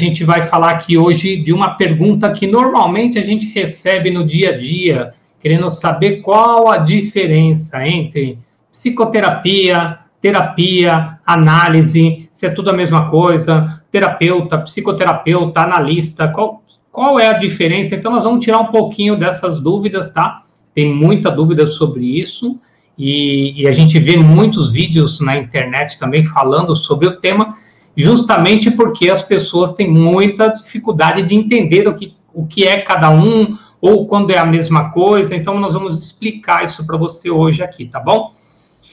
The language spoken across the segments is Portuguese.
Gente vai falar aqui hoje de uma pergunta que normalmente a gente recebe no dia a dia, querendo saber qual a diferença entre psicoterapia, terapia, análise, se é tudo a mesma coisa, terapeuta, psicoterapeuta, analista, qual, qual é a diferença? Então, nós vamos tirar um pouquinho dessas dúvidas, tá? Tem muita dúvida sobre isso, e, e a gente vê muitos vídeos na internet também falando sobre o tema, justamente porque as pessoas têm muita dificuldade de entender o que, o que é cada um, ou quando é a mesma coisa. Então, nós vamos explicar isso para você hoje aqui, tá bom?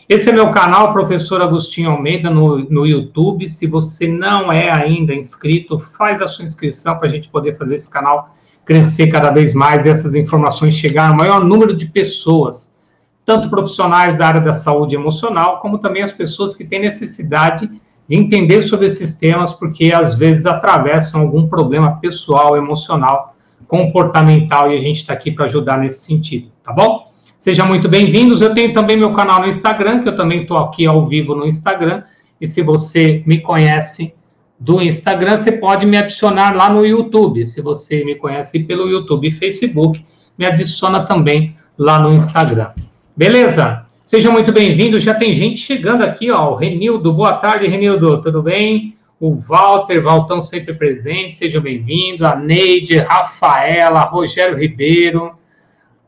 Esse é meu canal, Professor Agostinho Almeida, no, no YouTube. Se você não é ainda inscrito, faz a sua inscrição para a gente poder fazer esse canal crescer cada vez mais e essas informações chegar ao maior número de pessoas, tanto profissionais da área da saúde emocional, como também as pessoas que têm necessidade de entender sobre esses temas, porque às vezes atravessam algum problema pessoal, emocional, comportamental, e a gente está aqui para ajudar nesse sentido, tá bom? Sejam muito bem-vindos. Eu tenho também meu canal no Instagram, que eu também estou aqui ao vivo no Instagram. E se você me conhece do Instagram, você pode me adicionar lá no YouTube. Se você me conhece pelo YouTube e Facebook, me adiciona também lá no Instagram. Beleza? Seja muito bem-vindo. Já tem gente chegando aqui, ó. O Renildo, boa tarde, Renildo, tudo bem? O Walter, Valtão sempre presente, seja bem-vindo. A Neide, Rafaela, Rogério Ribeiro,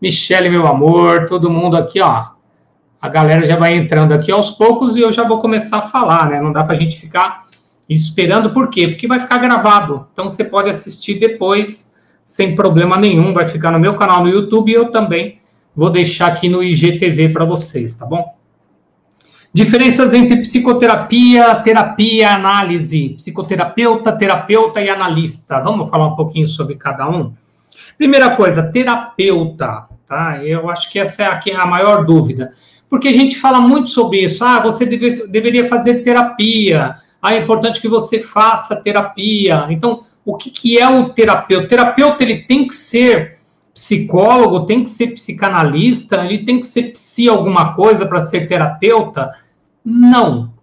Michele, meu amor, todo mundo aqui, ó. A galera já vai entrando aqui aos poucos e eu já vou começar a falar, né? Não dá pra gente ficar esperando, por quê? Porque vai ficar gravado. Então você pode assistir depois, sem problema nenhum. Vai ficar no meu canal no YouTube e eu também Vou deixar aqui no IGTV para vocês, tá bom? Diferenças entre psicoterapia, terapia, análise, psicoterapeuta, terapeuta e analista. Vamos falar um pouquinho sobre cada um? Primeira coisa, terapeuta, tá? Eu acho que essa é aqui a maior dúvida. Porque a gente fala muito sobre isso. Ah, você deve, deveria fazer terapia. Ah, é importante que você faça terapia. Então, o que, que é o terapeuta? O terapeuta ele tem que ser psicólogo, tem que ser psicanalista, ele tem que ser psi alguma coisa para ser terapeuta? Não.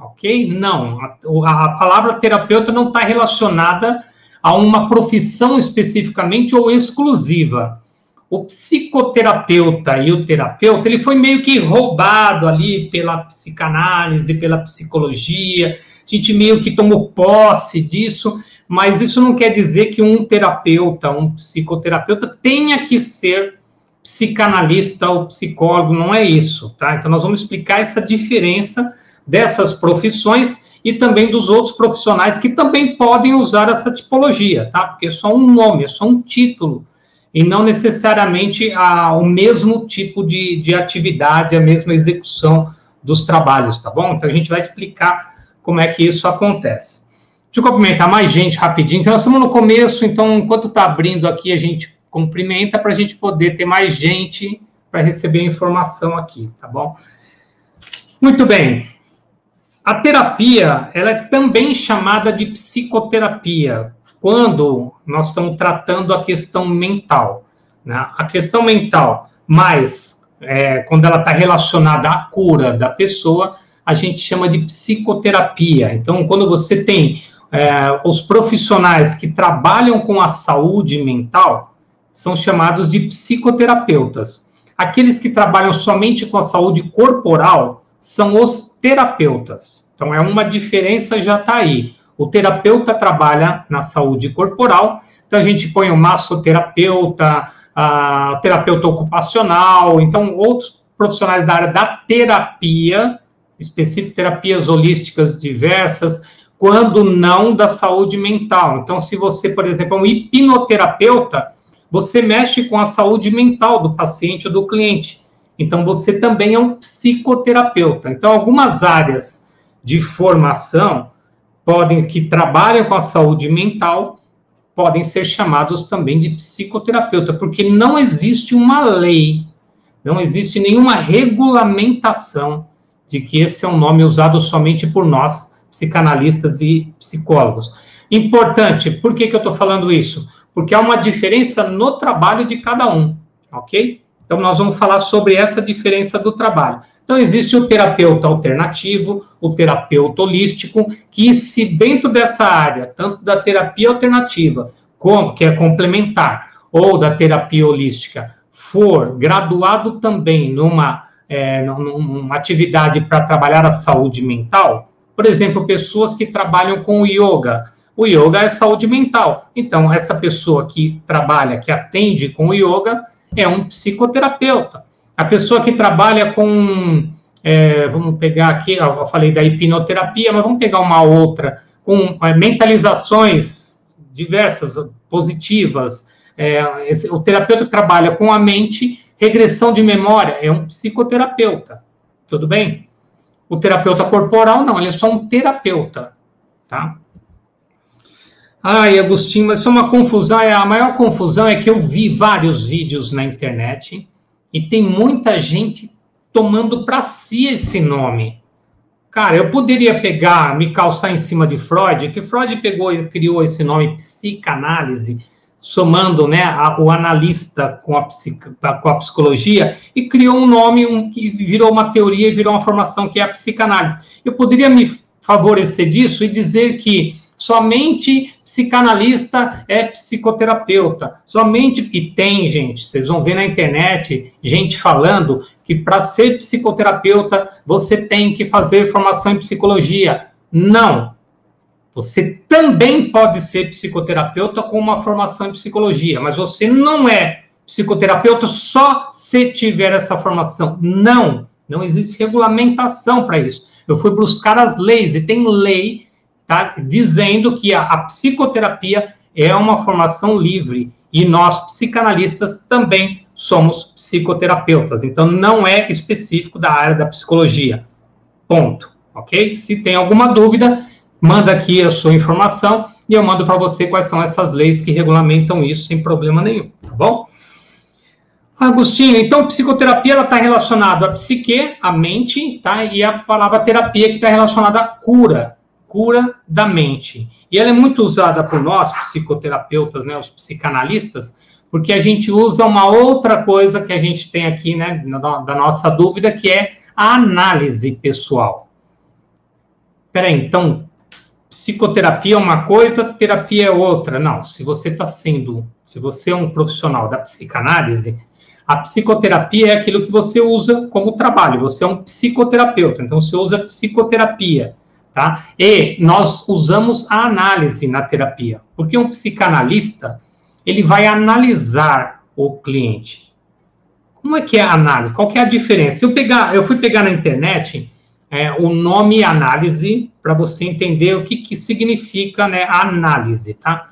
Ok? Não. A, a palavra terapeuta não está relacionada a uma profissão especificamente ou exclusiva. O psicoterapeuta e o terapeuta, ele foi meio que roubado ali pela psicanálise, pela psicologia, a gente meio que tomou posse disso, mas isso não quer dizer que um terapeuta, um psicoterapeuta tenha que ser psicanalista ou psicólogo, não é isso, tá? Então nós vamos explicar essa diferença dessas profissões e também dos outros profissionais que também podem usar essa tipologia, tá? Porque é só um nome, é só um título e não necessariamente a, o mesmo tipo de, de atividade, a mesma execução dos trabalhos, tá bom? Então a gente vai explicar como é que isso acontece. Deixa eu cumprimentar mais gente rapidinho, que nós estamos no começo, então, enquanto está abrindo aqui, a gente cumprimenta para a gente poder ter mais gente para receber a informação aqui, tá bom? Muito bem. A terapia, ela é também chamada de psicoterapia, quando nós estamos tratando a questão mental. Né? A questão mental, mas é, quando ela está relacionada à cura da pessoa, a gente chama de psicoterapia. Então, quando você tem é, os profissionais que trabalham com a saúde mental são chamados de psicoterapeutas. Aqueles que trabalham somente com a saúde corporal são os terapeutas. Então, é uma diferença já está aí. O terapeuta trabalha na saúde corporal, então a gente põe o massoterapeuta, a terapeuta ocupacional, então outros profissionais da área da terapia, específico terapias holísticas diversas, quando não da saúde mental. Então, se você, por exemplo, é um hipnoterapeuta, você mexe com a saúde mental do paciente ou do cliente. Então, você também é um psicoterapeuta. Então, algumas áreas de formação podem que trabalham com a saúde mental podem ser chamados também de psicoterapeuta, porque não existe uma lei, não existe nenhuma regulamentação de que esse é um nome usado somente por nós, psicanalistas e psicólogos. Importante, por que, que eu estou falando isso? Porque há uma diferença no trabalho de cada um, ok? Então, nós vamos falar sobre essa diferença do trabalho. Então, existe o terapeuta alternativo, o terapeuta holístico, que se dentro dessa área, tanto da terapia alternativa, como, que é complementar, ou da terapia holística, for graduado também numa, é, numa atividade para trabalhar a saúde mental, por exemplo, pessoas que trabalham com o yoga, o yoga é saúde mental. Então, essa pessoa que trabalha, que atende com o yoga, é um psicoterapeuta. A pessoa que trabalha com, é, vamos pegar aqui, eu falei da hipnoterapia, mas vamos pegar uma outra, com é, mentalizações diversas, positivas. É, esse, o terapeuta que trabalha com a mente, regressão de memória, é um psicoterapeuta. Tudo bem? O terapeuta corporal, não, ele é só um terapeuta. Tá? Ai, Agostinho, mas isso é uma confusão. É, a maior confusão é que eu vi vários vídeos na internet e tem muita gente tomando para si esse nome. Cara, eu poderia pegar, me calçar em cima de Freud, que Freud pegou e criou esse nome psicanálise, somando né, a, o analista com a, com a psicologia, e criou um nome um, que virou uma teoria e virou uma formação que é a psicanálise. Eu poderia me favorecer disso e dizer que somente psicanalista é psicoterapeuta. Somente, e tem, gente, vocês vão ver na internet gente falando que para ser psicoterapeuta você tem que fazer formação em psicologia. Não. Você também pode ser psicoterapeuta com uma formação em psicologia, mas você não é psicoterapeuta só se tiver essa formação. Não. Não existe regulamentação para isso. Eu fui buscar as leis, e tem lei tá? dizendo que a, a psicoterapia é uma formação livre e nós, psicanalistas, também somos psicoterapeutas. Então, não é específico da área da psicologia. Ponto. Ok? Se tem alguma dúvida, manda aqui a sua informação e eu mando para você quais são essas leis que regulamentam isso sem problema nenhum, tá bom? Agostinho, então psicoterapia está relacionada à psique, à mente, tá? E a palavra terapia que está relacionada à cura, cura da mente. E ela é muito usada por nós, psicoterapeutas, né, os psicanalistas, porque a gente usa uma outra coisa que a gente tem aqui, né, da nossa dúvida, que é a análise pessoal. Peraí, então, psicoterapia é uma coisa, terapia é outra. Não, se você está sendo, se você é um profissional da psicanálise, a psicoterapia é aquilo que você usa como trabalho. Você é um psicoterapeuta, então você usa psicoterapia. Tá? E nós usamos a análise na terapia, porque um psicanalista ele vai analisar o cliente. Como é que é a análise? Qual que é a diferença? Eu pegar, eu fui pegar na internet é, o nome análise para você entender o que, que significa né, análise, tá?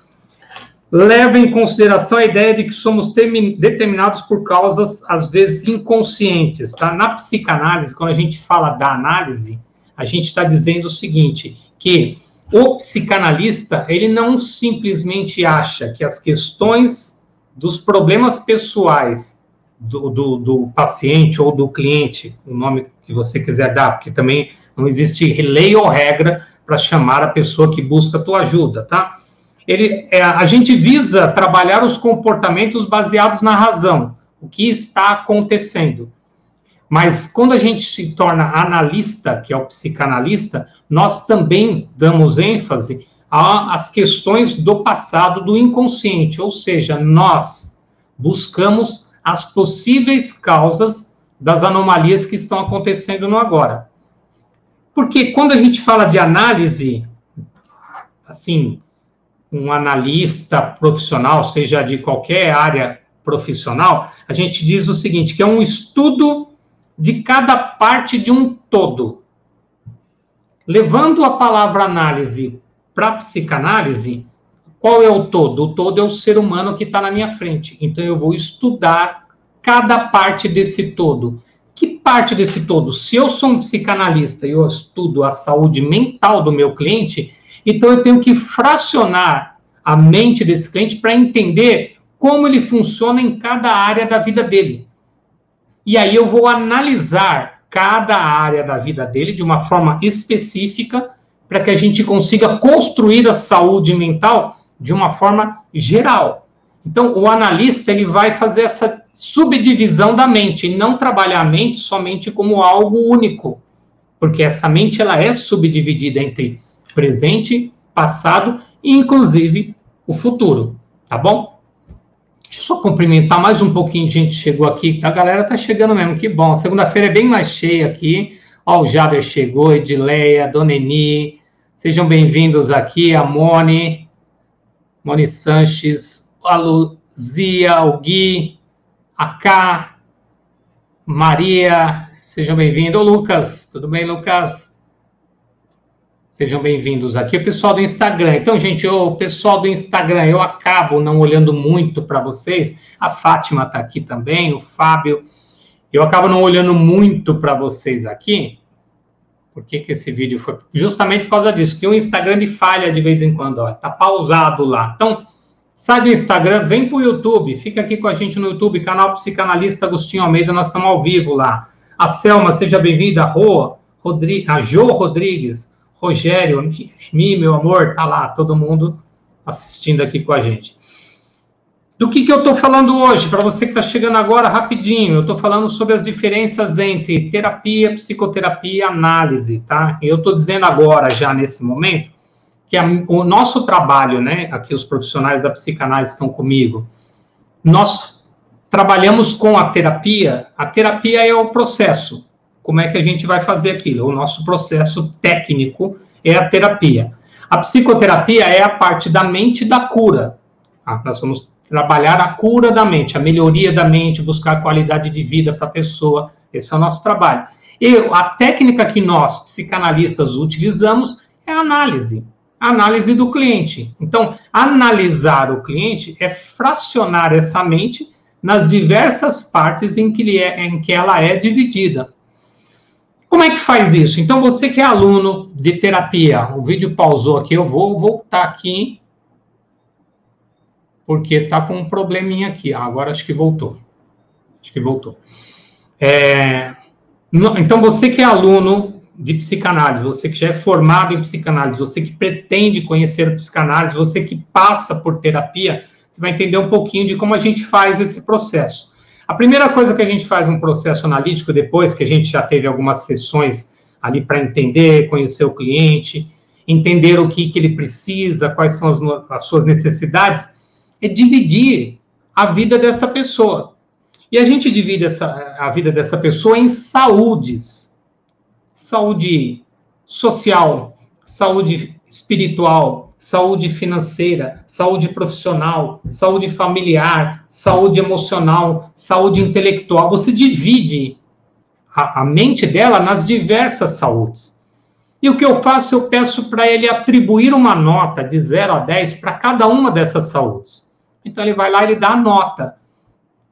Leva em consideração a ideia de que somos determinados por causas às vezes inconscientes, tá? Na psicanálise, quando a gente fala da análise, a gente está dizendo o seguinte, que o psicanalista, ele não simplesmente acha que as questões dos problemas pessoais do, do, do, paciente ou do cliente, o nome que você quiser dar, porque também não existe lei ou regra para chamar a pessoa que busca a tua ajuda, tá? Ele, é, a gente visa trabalhar os comportamentos baseados na razão, o que está acontecendo. Mas quando a gente se torna analista, que é o psicanalista, nós também damos ênfase às questões do passado, do inconsciente, ou seja, nós buscamos as possíveis causas das anomalias que estão acontecendo no agora. Porque quando a gente fala de análise, assim, um analista profissional, seja de qualquer área profissional, a gente diz o seguinte, que é um estudo de cada parte de um todo. Levando a palavra análise para psicanálise, qual é o todo? O todo é o ser humano que está na minha frente. Então eu vou estudar cada parte desse todo. Que parte desse todo? Se eu sou um psicanalista e eu estudo a saúde mental do meu cliente, então eu tenho que fracionar a mente desse cliente para entender como ele funciona em cada área da vida dele. E aí eu vou analisar cada área da vida dele de uma forma específica para que a gente consiga construir a saúde mental de uma forma geral. Então, o analista ele vai fazer essa subdivisão da mente e não trabalhar a mente somente como algo único, porque essa mente ela é subdividida entre presente, passado e inclusive o futuro, tá bom? Deixa eu só cumprimentar mais um pouquinho de gente chegou aqui, a galera tá chegando mesmo, que bom. Segunda-feira é bem mais cheia aqui. Ó, o Jader chegou, Edileia, Dona Eni, sejam bem-vindos aqui, a Mone, Mone Sanches, a Luzia, o Gui, a K, Maria, sejam bem-vindos. Lucas, tudo bem, Lucas? Sejam bem-vindos aqui. O pessoal do Instagram. Então, gente, o pessoal do Instagram, eu acabo não olhando muito para vocês. A Fátima está aqui também, o Fábio. Eu acabo não olhando muito para vocês aqui. Por que, que esse vídeo foi? Justamente por causa disso, que o Instagram de falha de vez em quando, ó, tá pausado lá. Então, sai do Instagram, vem para o YouTube, fica aqui com a gente no YouTube, canal Psicanalista Agostinho Almeida, nós estamos ao vivo lá. A Selma, seja bem-vinda, a Rô, Rodri... a Jo Rodrigues, Rogério, Mi, meu amor, tá lá, todo mundo assistindo aqui com a gente. Do que, que eu estou falando hoje? Para você que está chegando agora, rapidinho, eu estou falando sobre as diferenças entre terapia, psicoterapia análise, tá? Eu estou dizendo agora, já nesse momento, que a, o nosso trabalho, né? Aqui os profissionais da psicanálise estão comigo. Nós trabalhamos com a terapia. A terapia é o processo. Como é que a gente vai fazer aquilo? O nosso processo técnico é a terapia. A psicoterapia é a parte da mente da cura. Ah, nós vamos trabalhar a cura da mente, a melhoria da mente, buscar qualidade de vida para a pessoa. Esse é o nosso trabalho. E a técnica que nós, psicanalistas, utilizamos é a análise. A análise do cliente. Então, analisar o cliente é fracionar essa mente nas diversas partes em que, é, em que ela é dividida. Como é que faz isso? Então, você que é aluno de terapia, o vídeo pausou aqui, eu vou voltar aqui porque está com um probleminha aqui. Ah, agora acho que voltou. Acho que voltou. É, então, você que é aluno de psicanálise, você que já é formado em psicanálise, você que pretende conhecer psicanálise, você que passa por terapia, você vai entender um pouquinho de como a gente faz esse processo. A primeira coisa que a gente faz um processo analítico, depois que a gente já teve algumas sessões ali para entender, conhecer o cliente, entender o que, que ele precisa, quais são as, as suas necessidades, é dividir a vida dessa pessoa. E a gente divide essa, a vida dessa pessoa em saúdes. Saúde social, saúde espiritual, saúde financeira, saúde profissional, saúde familiar, saúde emocional, saúde intelectual. Você divide a, a mente dela nas diversas saúdes. E o que eu faço? Eu peço para ele atribuir uma nota de 0 a 10 para cada uma dessas saúdes. Então ele vai lá e ele dá a nota.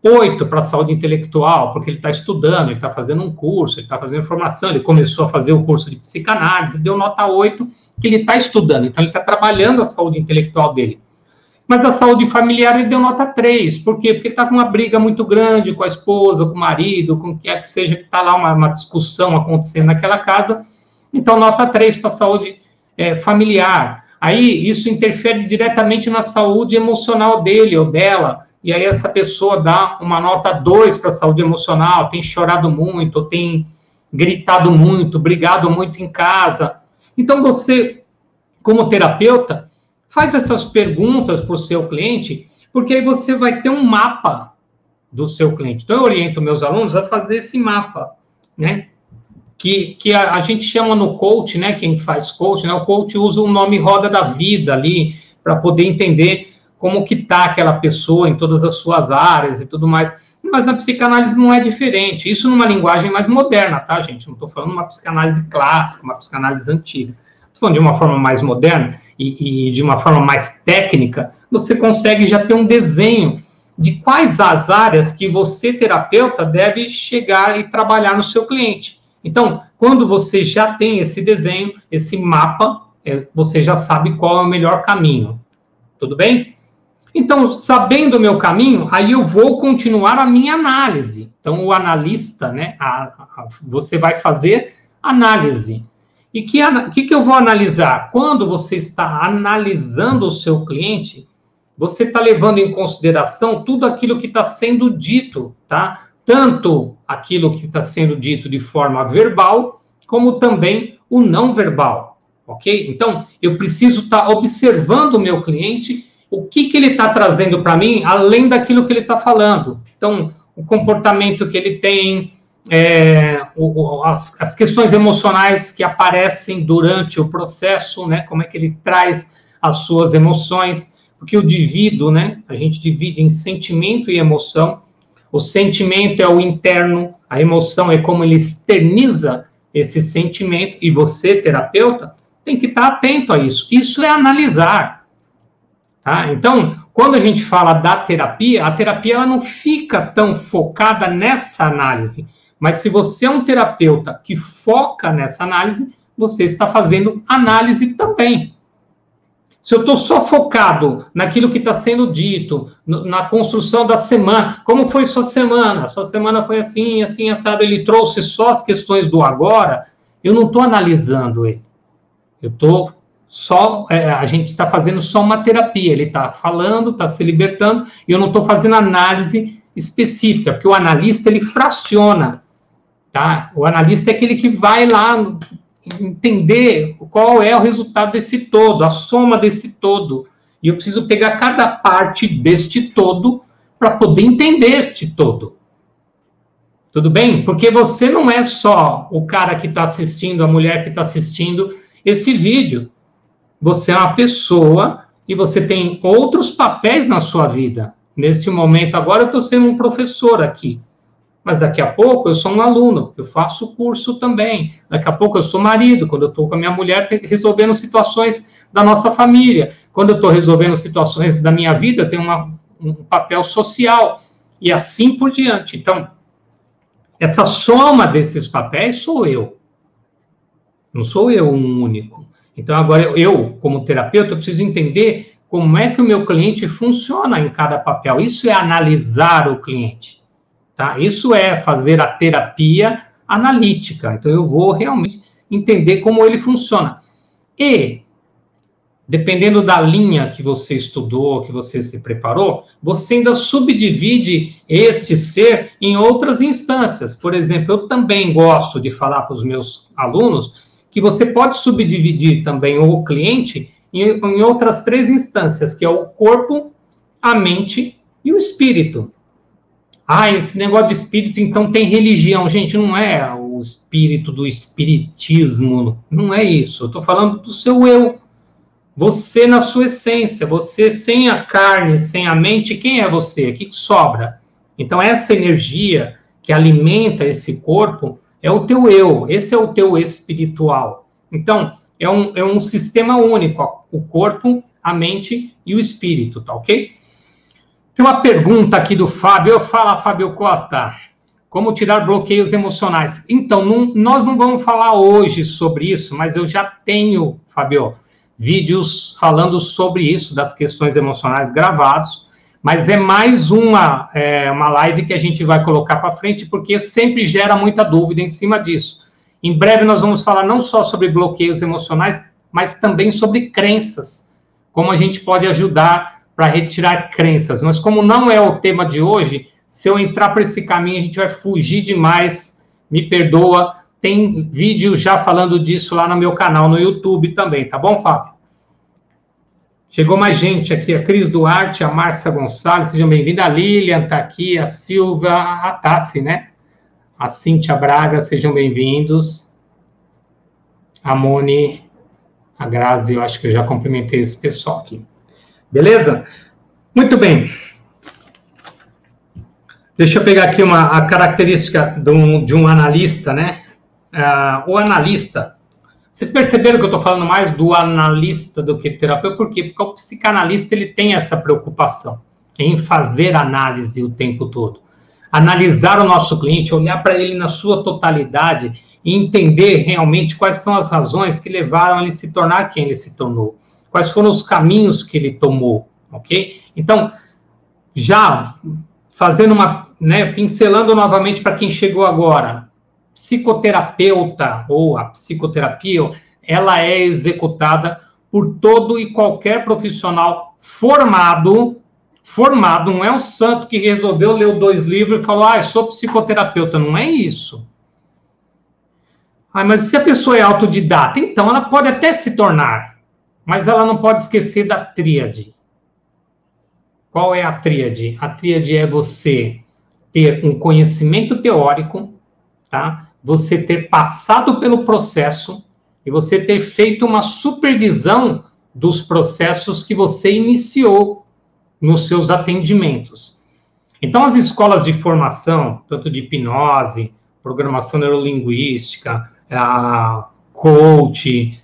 Oito para a saúde intelectual, porque ele está estudando, ele está fazendo um curso, ele está fazendo formação, ele começou a fazer o curso de psicanálise, deu nota oito que ele está estudando, então ele está trabalhando a saúde intelectual dele. Mas a saúde familiar ele deu nota 3. Por quê? Porque ele está com uma briga muito grande com a esposa, com o marido, com o que é que seja, que está lá uma, uma, discussão acontecendo naquela casa. Então, nota 3 para a saúde é, familiar. Aí isso interfere diretamente na saúde emocional dele ou dela. E aí essa pessoa dá uma nota 2 para a saúde emocional, tem chorado muito, tem gritado muito, brigado muito em casa. Então você, como terapeuta, faz essas perguntas para o seu cliente, porque aí você vai ter um mapa do seu cliente. Então eu oriento meus alunos a fazer esse mapa, né? Que, que a, a, gente chama no coach, né? Quem faz coach, né? O coach usa o nome roda da vida ali para poder entender como que tá aquela pessoa em todas as suas áreas e tudo mais. Mas na psicanálise não é diferente. Isso numa linguagem mais moderna, tá, gente? Não estou falando uma psicanálise clássica, uma psicanálise antiga. Estou falando de uma forma mais moderna e, e de uma forma mais técnica. Você consegue já ter um desenho de quais as áreas que você, terapeuta, deve chegar e trabalhar no seu cliente. Então, quando você já tem esse desenho, esse mapa, é, você já sabe qual é o melhor caminho. Tudo bem? Então, sabendo o meu caminho, aí eu vou continuar a minha análise. Então, o analista, né, a, a, você vai fazer análise. E que, que, que eu vou analisar? Quando você está analisando o seu cliente, você está levando em consideração tudo aquilo que está sendo dito, tá? Tanto aquilo que está sendo dito de forma verbal, como também o não verbal, ok? Então, eu preciso estar tá observando o meu cliente o que, que ele está trazendo para mim, além daquilo que ele está falando. Então, o comportamento que ele tem, é, o, as, as, questões emocionais que aparecem durante o processo, né? Como é que ele traz as suas emoções, porque eu divido, né? A gente divide em sentimento e emoção. O sentimento é o interno, a emoção é como ele externiza esse sentimento, e você, terapeuta, tem que estar atento a isso. Isso é analisar. Tá? Então, quando a gente fala da terapia, a terapia ela não fica tão focada nessa análise. Mas se você é um terapeuta que foca nessa análise, você está fazendo análise também. Se eu estou só focado naquilo que está sendo dito, na construção da semana, como foi sua semana? Sua semana foi assim, assim, assado. Ele trouxe só as questões do agora. Eu não estou analisando ele. Eu estou só é, a gente está fazendo só uma terapia. Ele está falando, está se libertando, e eu não estou fazendo análise específica, porque o analista ele fraciona, tá? O analista é aquele que vai lá entender qual é o resultado desse todo, a soma desse todo. E eu preciso pegar cada parte deste todo para poder entender este todo. Tudo bem? Porque você não é só o cara que está assistindo, a mulher que está assistindo esse vídeo. Você é uma pessoa e você tem outros papéis na sua vida. Neste momento, agora eu estou sendo um professor aqui. Mas daqui a pouco eu sou um aluno, eu faço curso também. Daqui a pouco eu sou marido, quando eu estou com a minha mulher resolvendo situações da nossa família. Quando eu estou resolvendo situações da minha vida, eu tenho uma, um papel social. E assim por diante. Então, essa soma desses papéis sou eu. Não sou eu um único. Então, agora eu, como terapeuta, preciso entender como é que o meu cliente funciona em cada papel. Isso é analisar o cliente, tá? Isso é fazer a terapia analítica. Então, eu vou realmente entender como ele funciona. E, dependendo da linha que você estudou, que você se preparou, você ainda subdivide este ser em outras instâncias. Por exemplo, eu também gosto de falar para os meus alunos que você pode subdividir também o cliente em, em outras três instâncias, que é o corpo, a mente e o espírito. Ah, esse negócio de espírito, então tem religião. Gente, não é o espírito do espiritismo, não é isso. Eu estou falando do seu eu. Você na sua essência, você sem a carne, sem a mente, quem é você? O que sobra? Então, essa energia que alimenta esse corpo é o teu eu, esse é o teu espiritual. Então, é um, é um sistema único, o corpo, a mente e o espírito, tá ok? Tem uma pergunta aqui do Fábio. Fala, Fábio Costa. Como tirar bloqueios emocionais? Então, não, nós não vamos falar hoje sobre isso, mas eu já tenho, Fábio, vídeos falando sobre isso, das questões emocionais gravados. Mas é mais uma, é, uma live que a gente vai colocar para frente, porque sempre gera muita dúvida em cima disso. Em breve nós vamos falar não só sobre bloqueios emocionais, mas também sobre crenças. Como a gente pode ajudar para retirar crenças. Mas como não é o tema de hoje, se eu entrar para esse caminho, a gente vai fugir demais. Me perdoa. Tem vídeo já falando disso lá no meu canal no YouTube também, tá bom, Fábio? Chegou mais gente aqui, a Cris Duarte, a Márcia Gonçalves, sejam bem-vindos. A Lilian está aqui, a Silvia, a Tassi, né? A Cíntia Braga, sejam bem-vindos. A Moni, a Grazi, eu acho que eu já cumprimentei esse pessoal aqui. Beleza? Muito bem. Deixa eu pegar aqui uma a característica de um, de um analista, né? Uh, o analista, vocês perceberam que eu estou falando mais do analista do que terapeuta? Por quê? Porque o psicanalista ele tem essa preocupação em fazer análise o tempo todo. Analisar o nosso cliente, olhar para ele na sua totalidade e entender realmente quais são as razões que levaram ele se tornar quem ele se tornou. Quais foram os caminhos que ele tomou, ok? Então, já fazendo uma, né, pincelando novamente para quem chegou agora, psicoterapeuta ou a psicoterapia, ela é executada por todo e qualquer profissional formado, formado, não é um santo que resolveu ler dois livros e falou, ah, eu sou psicoterapeuta, não é isso. Ah, mas se a pessoa é autodidata, então ela pode até se tornar, mas ela não pode esquecer da tríade. Qual é a tríade? A tríade é você ter um conhecimento teórico, tá? Você ter passado pelo processo e você ter feito uma supervisão dos processos que você iniciou nos seus atendimentos. Então, as escolas de formação, tanto de hipnose, programação neurolinguística, a coach,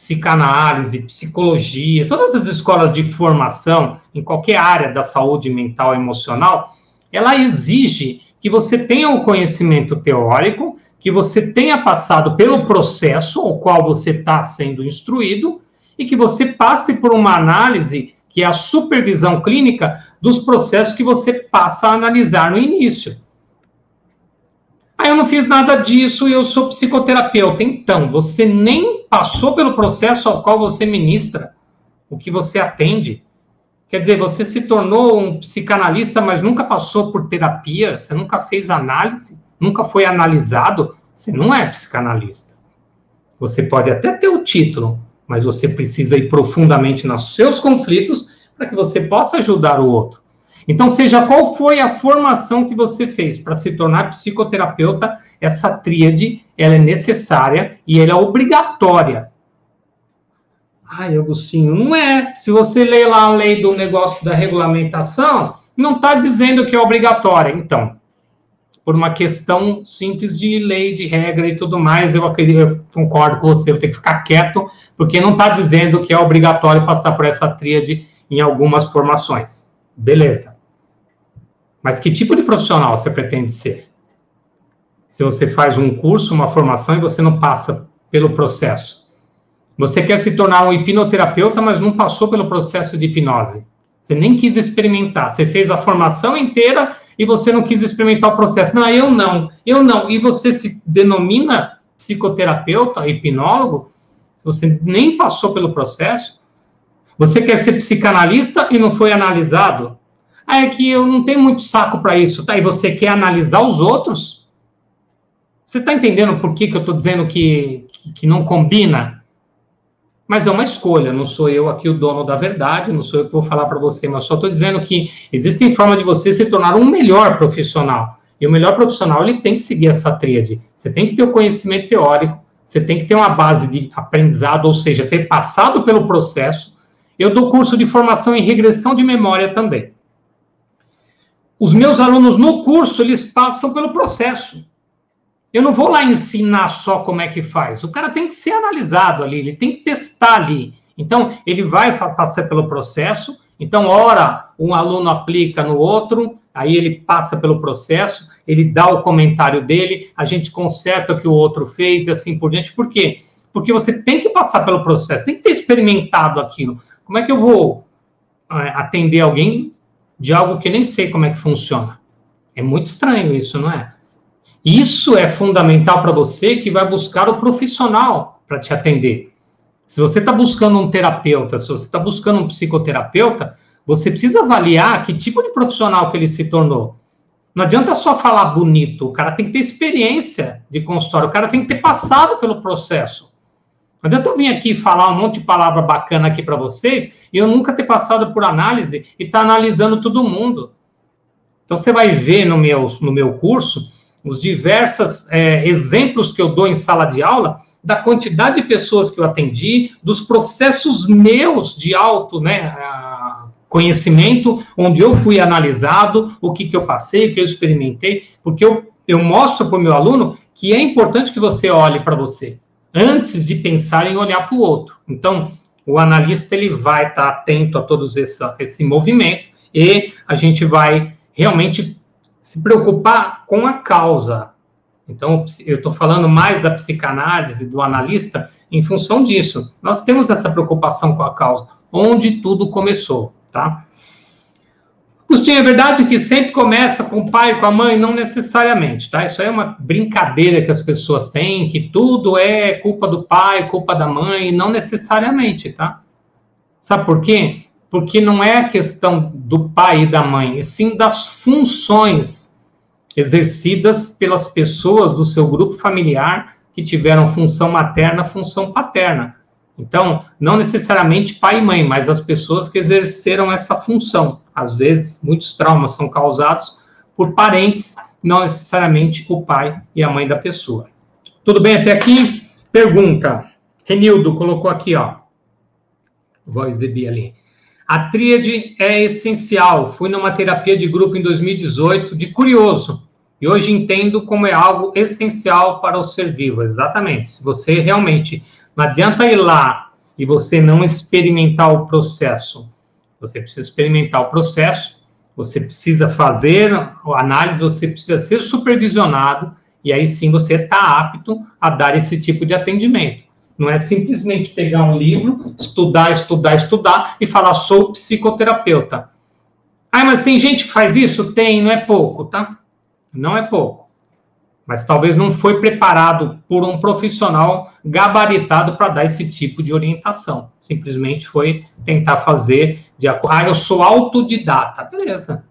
psicanálise, psicologia, todas as escolas de formação em qualquer área da saúde mental e emocional, ela exige que você tenha o conhecimento teórico, que você tenha passado pelo processo ao qual você está sendo instruído e que você passe por uma análise que é a supervisão clínica dos processos que você passa a analisar no início. Ah, eu não fiz nada disso e eu sou psicoterapeuta. Então, você nem passou pelo processo ao qual você ministra, o que você atende. Quer dizer, você se tornou um psicanalista, mas nunca passou por terapia, você nunca fez análise, nunca foi analisado, você não é psicanalista. Você pode até ter o título, mas você precisa ir profundamente nos seus conflitos para que você possa ajudar o outro. Então, seja qual foi a formação que você fez para se tornar psicoterapeuta, essa tríade, ela é necessária e ela é obrigatória. Ai, Agostinho, não é. Se você lê lá a lei do negócio da regulamentação, não está dizendo que é obrigatória. Então, por uma questão simples de lei, de regra e tudo mais, eu, acredito, eu concordo com você, eu tenho que ficar quieto, porque não está dizendo que é obrigatório passar por essa tríade em algumas formações. Beleza. Mas que tipo de profissional você pretende ser? Se você faz um curso, uma formação e você não passa pelo processo. Você quer se tornar um hipnoterapeuta, mas não passou pelo processo de hipnose. Você nem quis experimentar. Você fez a formação inteira e você não quis experimentar o processo. Não, eu não, eu não. E você se denomina psicoterapeuta, hipnólogo, você nem passou pelo processo, você quer ser psicanalista e não foi analisado? Ah, é que eu não tenho muito saco para isso, tá? E você quer analisar os outros? Você está entendendo por que, que eu estou dizendo que, que, que não combina? Mas é uma escolha, não sou eu aqui o dono da verdade, não sou eu que vou falar para você, mas só estou dizendo que existem formas de você se tornar um melhor profissional. E o melhor profissional, ele tem que seguir essa tríade. Você tem que ter o conhecimento teórico, você tem que ter uma base de aprendizado, ou seja, ter passado pelo processo, eu dou curso de formação em regressão de memória também. Os meus alunos no curso, eles passam pelo processo. Eu não vou lá ensinar só como é que faz. O cara tem que ser analisado ali, ele tem que testar ali. Então, ele vai passar pelo processo. Então, ora, um aluno aplica no outro, aí ele passa pelo processo, ele dá o comentário dele, a gente conserta o que o outro fez e assim por diante. Por quê? Porque você tem que passar pelo processo, tem que ter experimentado aquilo. Como é que eu vou é, atender alguém de algo que nem sei como é que funciona? É muito estranho isso, não é? Isso é fundamental para você que vai buscar o profissional para te atender. Se você está buscando um terapeuta, se você está buscando um psicoterapeuta, você precisa avaliar que tipo de profissional que ele se tornou. Não adianta só falar bonito, o cara tem que ter experiência de consultório, o cara tem que ter passado pelo processo. Não adianta eu vir aqui falar um monte de palavra bacana aqui para vocês e eu nunca ter passado por análise e estar tá analisando todo mundo. Então você vai ver no meu, no meu curso os diversos é, exemplos que eu dou em sala de aula da quantidade de pessoas que eu atendi, dos processos meus de auto, né, conhecimento, onde eu fui analisado, o que, que eu passei, o que eu experimentei, porque eu, eu mostro para o meu aluno que é importante que você olhe para você antes de pensar em olhar para o outro. Então, o analista ele vai estar atento a todos esse, esse movimento e a gente vai realmente se preocupar com a causa. Então, eu estou falando mais da psicanálise, do analista, em função disso. Nós temos essa preocupação com a causa, onde tudo começou, tá? Agostinho, é verdade que sempre começa com o pai, com a mãe? Não necessariamente, tá? Isso aí é uma brincadeira que as pessoas têm, que tudo é culpa do pai, culpa da mãe, não necessariamente, tá? Sabe por quê? Porque não é a questão do pai e da mãe, e sim das funções exercidas pelas pessoas do seu grupo familiar que tiveram função materna, função paterna. Então, não necessariamente pai e mãe, mas as pessoas que exerceram essa função. Às vezes, muitos traumas são causados por parentes, não necessariamente o pai e a mãe da pessoa. Tudo bem até aqui? Pergunta. Renildo colocou aqui, ó. Vou exibir ali. A tríade é essencial. Fui numa terapia de grupo em 2018 de curioso e hoje entendo como é algo essencial para o ser vivo. Exatamente. Se você realmente não adianta ir lá e você não experimentar o processo. Você precisa experimentar o processo, você precisa fazer a análise, você precisa ser supervisionado e aí sim você está apto a dar esse tipo de atendimento. Não é simplesmente pegar um livro, estudar, estudar, estudar e falar, sou psicoterapeuta. Ah, mas tem gente que faz isso? Tem, não é pouco, tá? Não é pouco. Mas talvez não foi preparado por um profissional gabaritado para dar esse tipo de orientação. Simplesmente foi tentar fazer de acordo. Ah, eu sou autodidata. Beleza.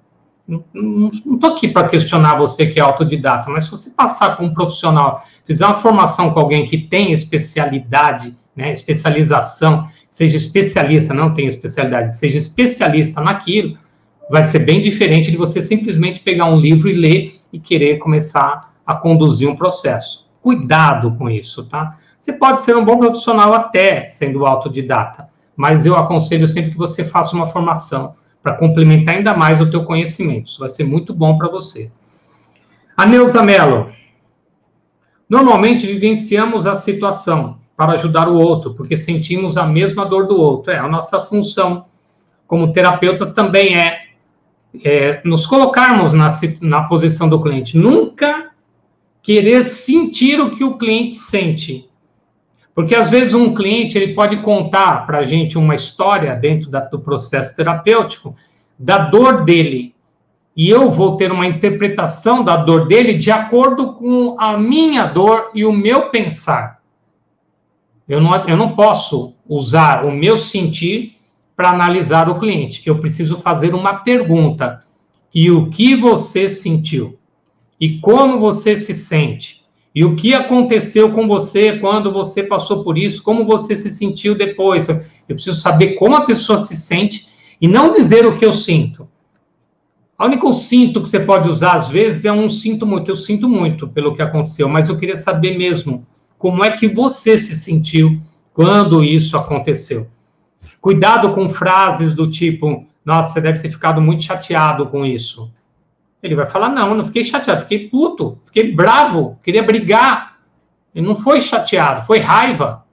Não estou aqui para questionar você que é autodidata, mas se você passar com um profissional fizer uma formação com alguém que tem especialidade, né, especialização, seja especialista, não tem especialidade, seja especialista naquilo, vai ser bem diferente de você simplesmente pegar um livro e ler e querer começar a conduzir um processo. Cuidado com isso, tá? Você pode ser um bom profissional até sendo autodidata, mas eu aconselho sempre que você faça uma formação para complementar ainda mais o teu conhecimento. Isso vai ser muito bom para você. A Neuza Mello, Normalmente vivenciamos a situação para ajudar o outro, porque sentimos a mesma dor do outro. É a nossa função como terapeutas também é, é nos colocarmos na, na posição do cliente. Nunca querer sentir o que o cliente sente. Porque às vezes um cliente ele pode contar para a gente uma história dentro da, do processo terapêutico da dor dele e eu vou ter uma interpretação da dor dele de acordo com a minha dor e o meu pensar. Eu não, eu não posso usar o meu sentir para analisar o cliente. Eu preciso fazer uma pergunta. E o que você sentiu? E como você se sente? E o que aconteceu com você quando você passou por isso? Como você se sentiu depois? Eu preciso saber como a pessoa se sente e não dizer o que eu sinto. A única sinto que você pode usar, às vezes, é um sinto muito. Eu sinto muito pelo que aconteceu, mas eu queria saber mesmo como é que você se sentiu quando isso aconteceu. Cuidado com frases do tipo, nossa, você deve ter ficado muito chateado com isso. Ele vai falar, não, não fiquei chateado, fiquei puto, fiquei bravo, queria brigar. Ele não foi chateado, foi raiva.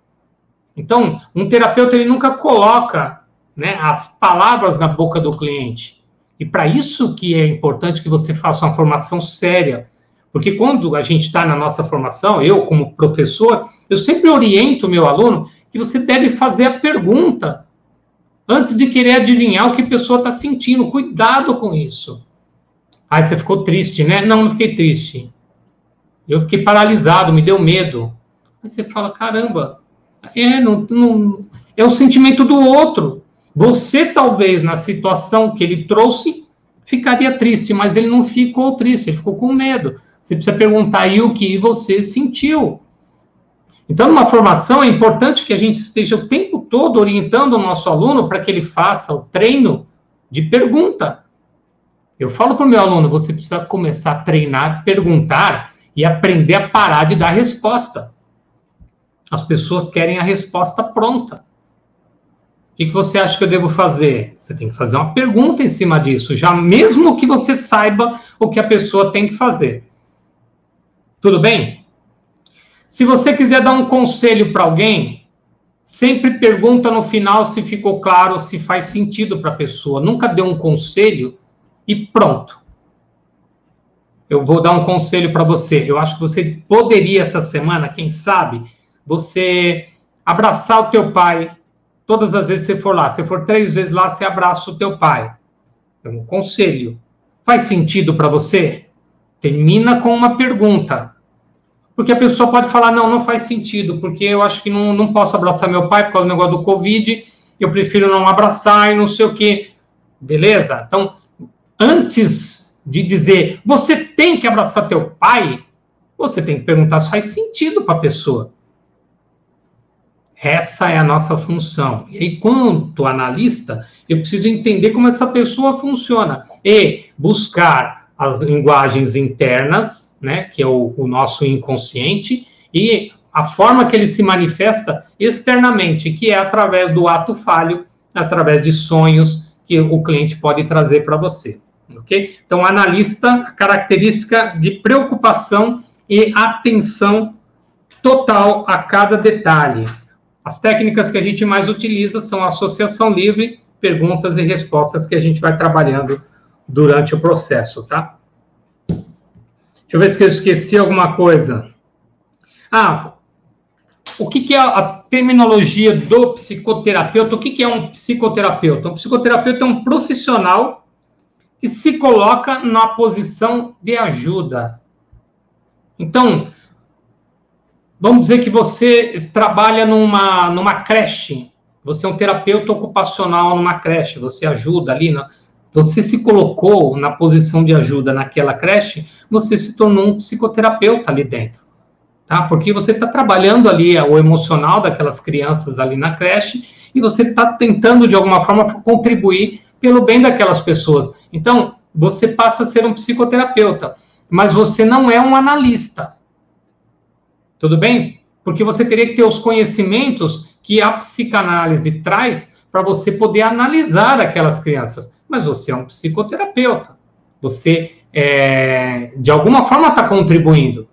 Então, um terapeuta, ele nunca coloca né, as palavras na boca do cliente. E para isso que é importante que você faça uma formação séria. Porque quando a gente está na nossa formação, eu como professor, eu sempre oriento o meu aluno que você deve fazer a pergunta antes de querer adivinhar o que a pessoa está sentindo. Cuidado com isso. Aí você ficou triste, né? Não, não fiquei triste. Eu fiquei paralisado, me deu medo. Aí você fala, caramba, é, não, não, é o sentimento do outro. Você, talvez, na situação que ele trouxe, ficaria triste, mas ele não ficou triste, ele ficou com medo. Você precisa perguntar aí o que você sentiu. Então, numa formação, é importante que a gente esteja o tempo todo orientando o nosso aluno para que ele faça o treino de pergunta. Eu falo para o meu aluno: você precisa começar a treinar, perguntar e aprender a parar de dar resposta. As pessoas querem a resposta pronta. O que, você acha que eu devo fazer? Você tem que fazer uma pergunta em cima disso, já mesmo que você saiba o que a pessoa tem que fazer. Tudo bem? Se você quiser dar um conselho para alguém, sempre pergunta no final se ficou claro, se faz sentido para a pessoa. Nunca dê um conselho e pronto. eu vou dar um conselho para você. Eu acho que você poderia essa semana, quem sabe, você abraçar o teu pai todas as vezes que você for lá. Se for três vezes lá, você abraça o teu pai. É um conselho. Faz sentido para você? Termina com uma pergunta. Porque a pessoa pode falar, não, não faz sentido, porque eu acho que não, não posso abraçar meu pai por causa do negócio do Covid, eu prefiro não abraçar e não sei o quê. Beleza? Então, antes de dizer, você tem que abraçar teu pai, você tem que perguntar se faz sentido para a pessoa. Essa é a nossa função. E quanto analista, eu preciso entender como essa pessoa funciona e buscar as linguagens internas, né, que é o, o nosso inconsciente, e a forma que ele se manifesta externamente, que é através do ato falho, através de sonhos que o cliente pode trazer para você. Ok? Então, analista, característica de preocupação e atenção total a cada detalhe. As técnicas que a gente mais utiliza são a associação livre, perguntas e respostas que a gente vai trabalhando durante o processo, tá? Deixa eu ver se eu esqueci alguma coisa. Ah, o que, que é a terminologia do psicoterapeuta? O que, que é um psicoterapeuta? Um psicoterapeuta é um profissional que se coloca na posição de ajuda. Então, Vamos dizer que você trabalha numa, numa creche, você é um terapeuta ocupacional numa creche, você ajuda ali, na, você se colocou na posição de ajuda naquela creche, você se tornou um psicoterapeuta ali dentro. Tá? Porque você está trabalhando ali o emocional daquelas crianças ali na creche e você está tentando, de alguma forma, contribuir pelo bem daquelas pessoas. Então, você passa a ser um psicoterapeuta, mas você não é um analista. Tudo bem? Porque você teria que ter os conhecimentos que a psicanálise traz para você poder analisar aquelas crianças. Mas você é um psicoterapeuta. Você, é, de alguma forma, está contribuindo.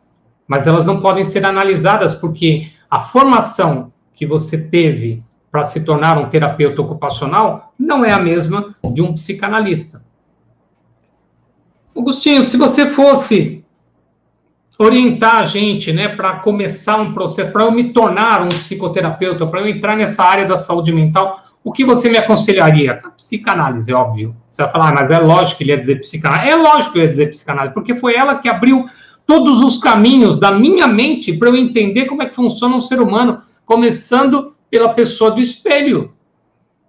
Mas elas não podem ser analisadas porque a formação que você teve para se tornar um terapeuta ocupacional não é a mesma de um psicanalista. Augustinho, se você fosse orientar a gente, né, para começar um processo, para eu me tornar um psicoterapeuta, para eu entrar nessa área da saúde mental, o que você me aconselharia? Psicanálise, óbvio. Você vai falar, ah, mas é lógico que ele ia dizer psicanálise. É lógico que ele ia dizer psicanálise, porque foi ela que abriu todos os caminhos da minha mente para eu entender como é que funciona um ser humano, começando pela pessoa do espelho.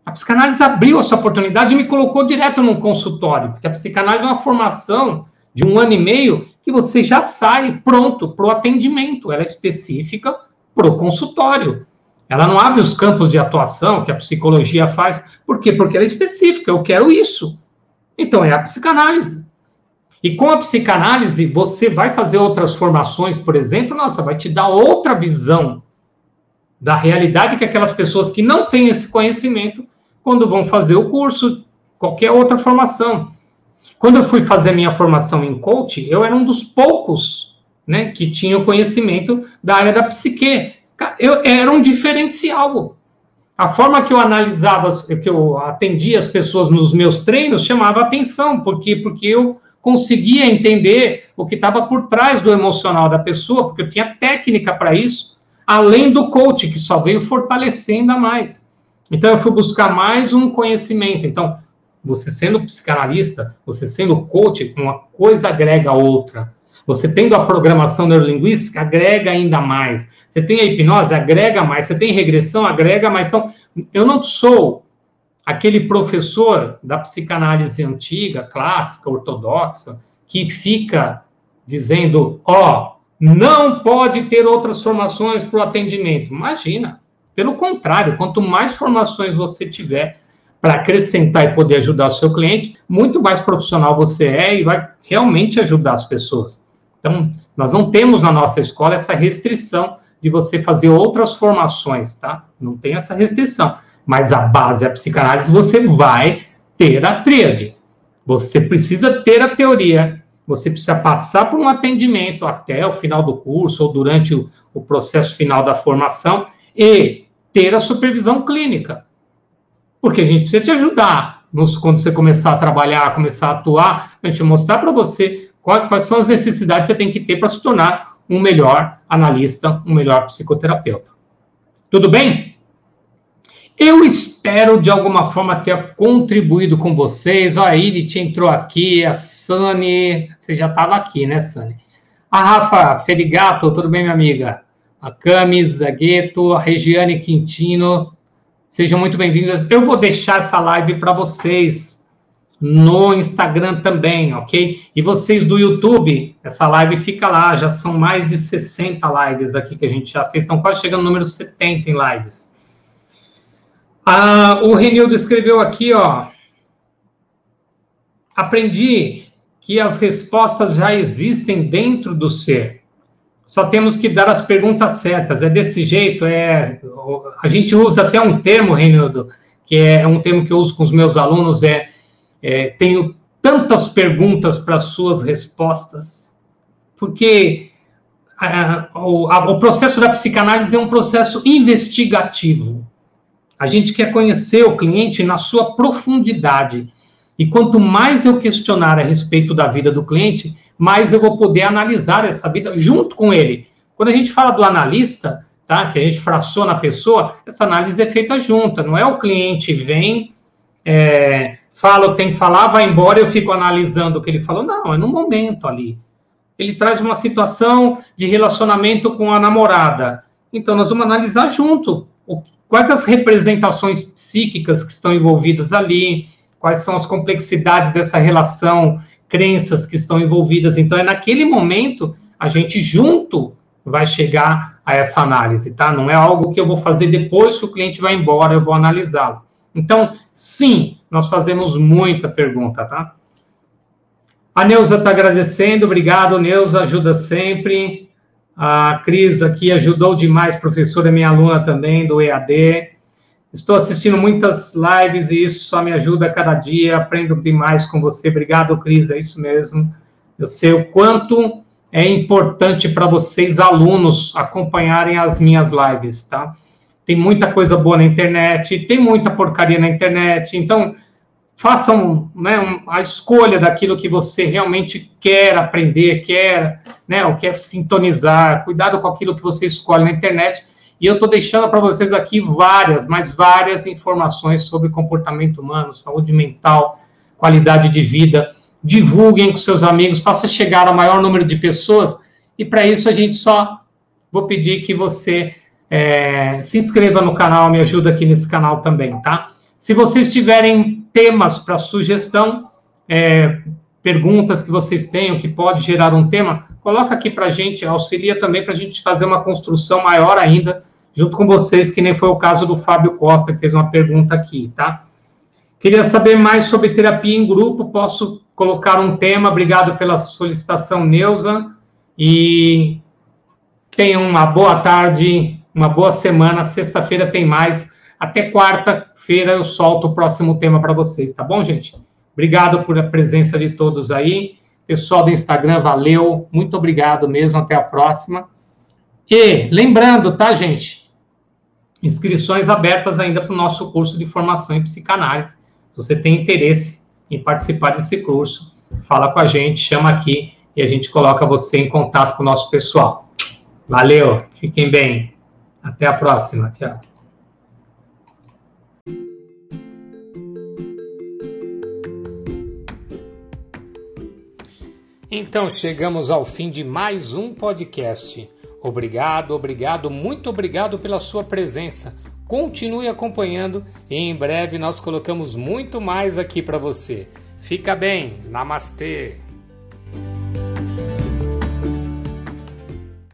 A psicanálise abriu essa oportunidade e me colocou direto num consultório, porque a psicanálise é uma formação de um ano e meio que você já sai pronto para o atendimento. Ela é específica para o consultório. Ela não abre os campos de atuação que a psicologia faz. Por quê? Porque ela é específica. Eu quero isso. Então é a psicanálise. E com a psicanálise, você vai fazer outras formações, por exemplo, nossa, vai te dar outra visão da realidade que aquelas pessoas que não têm esse conhecimento, quando vão fazer o curso, qualquer outra formação. Quando eu fui fazer minha formação em coach, eu era um dos poucos né, que tinha o conhecimento da área da psique. Eu era um diferencial. A forma que eu analisava, que eu atendia as pessoas nos meus treinos, chamava atenção, porque porque eu conseguia entender o que estava por trás do emocional da pessoa, porque eu tinha técnica para isso, além do coach, que só veio fortalecer ainda mais. Então, eu fui buscar mais um conhecimento. Então, você sendo psicanalista, você sendo coach, uma coisa agrega a outra. Você tendo a programação neurolinguística, agrega ainda mais. Você tem a hipnose, agrega mais. Você tem regressão, agrega mais. Então, eu não sou aquele professor da psicanálise antiga, clássica, ortodoxa, que fica dizendo, ó, oh, não pode ter outras formações para o atendimento. Imagina. Pelo contrário, quanto mais formações você tiver, para acrescentar e poder ajudar o seu cliente, muito mais profissional você é e vai realmente ajudar as pessoas. Então, nós não temos na nossa escola essa restrição de você fazer outras formações, tá? Não tem essa restrição. Mas a base, a psicanálise, você vai ter a tríade. Você precisa ter a teoria, você precisa passar por um atendimento até o final do curso ou durante o, o processo final da formação e ter a supervisão clínica. Porque a gente precisa te ajudar nos, quando você começar a trabalhar, começar a atuar, a gente mostrar para você quais são as necessidades que você tem que ter para se tornar um melhor analista, um melhor psicoterapeuta. Tudo bem? Eu espero de alguma forma ter contribuído com vocês. Ó, a Irit entrou aqui, a Sani, você já estava aqui, né, Sani? A Rafa Ferigato, tudo bem, minha amiga? A Camis Zagueto, a Regiane Quintino, sejam muito bem-vindas. Eu vou deixar essa live para vocês no Instagram também, ok? E vocês do YouTube, essa live fica lá, já são mais de 60 lives aqui que a gente já fez, estão quase chegando no número 70 em lives. Ah, o Renildo escreveu aqui, ó. Aprendi que as respostas já existem dentro do ser. Só temos que dar as perguntas certas. É desse jeito, é. A gente usa até um termo, Renildo, que é um termo que eu uso com os meus alunos, é, é tenho tantas perguntas para suas respostas, porque a, o, a, o processo da psicanálise é um processo investigativo. A gente quer conhecer o cliente na sua profundidade. E quanto mais eu questionar a respeito da vida do cliente, mais eu vou poder analisar essa vida junto com ele. Quando a gente fala do analista, tá, que a gente fraciona a pessoa, essa análise é feita junta. Não é o cliente vem, é, fala o que tem que falar, vai embora eu fico analisando o que ele falou. Não, é no momento ali. Ele traz uma situação de relacionamento com a namorada. Então, nós vamos analisar junto o, quais as representações psíquicas que estão envolvidas ali, quais são as complexidades dessa relação, crenças que estão envolvidas. Então, é naquele momento a gente junto vai chegar a essa análise, tá? Não é algo que eu vou fazer depois que o cliente vai embora, eu vou analisá-lo. Então, sim, nós fazemos muita pergunta, tá? A Neuza está agradecendo, obrigado, Neuza, ajuda sempre. A Cris aqui ajudou demais, professora, minha aluna também do EAD. Estou assistindo muitas lives e isso só me ajuda a cada dia, aprendo demais com você. Obrigado, Cris, é isso mesmo. Eu sei o quanto é importante para vocês, alunos, acompanharem as minhas lives, tá? Tem muita coisa boa na internet, tem muita porcaria na internet, então façam né, a escolha daquilo que você realmente quer aprender, quer, né, ou quer sintonizar. Cuidado com aquilo que você escolhe na internet. E eu estou deixando para vocês aqui várias, mas várias informações sobre comportamento humano, saúde mental, qualidade de vida. Divulguem com seus amigos, faça chegar ao maior número de pessoas. E para isso a gente só vou pedir que você é, se inscreva no canal, me ajuda aqui nesse canal também, tá? Se vocês tiverem temas para sugestão, é, perguntas que vocês tenham que pode gerar um tema, coloca aqui para a gente, auxilia também para a gente fazer uma construção maior ainda, junto com vocês, que nem foi o caso do Fábio Costa, que fez uma pergunta aqui, tá? Queria saber mais sobre terapia em grupo, posso colocar um tema, obrigado pela solicitação, Neuza, e tenham uma boa tarde, uma boa semana, sexta-feira tem mais, até quarta-feira eu solto o próximo tema para vocês, tá bom, gente? Obrigado por a presença de todos aí. Pessoal do Instagram, valeu. Muito obrigado mesmo. Até a próxima. E lembrando, tá, gente? Inscrições abertas ainda para o nosso curso de formação em psicanálise. Se você tem interesse em participar desse curso, fala com a gente, chama aqui e a gente coloca você em contato com o nosso pessoal. Valeu, fiquem bem. Até a próxima. Tchau. Então chegamos ao fim de mais um podcast. Obrigado, obrigado, muito obrigado pela sua presença. Continue acompanhando e em breve nós colocamos muito mais aqui para você. Fica bem, namastê!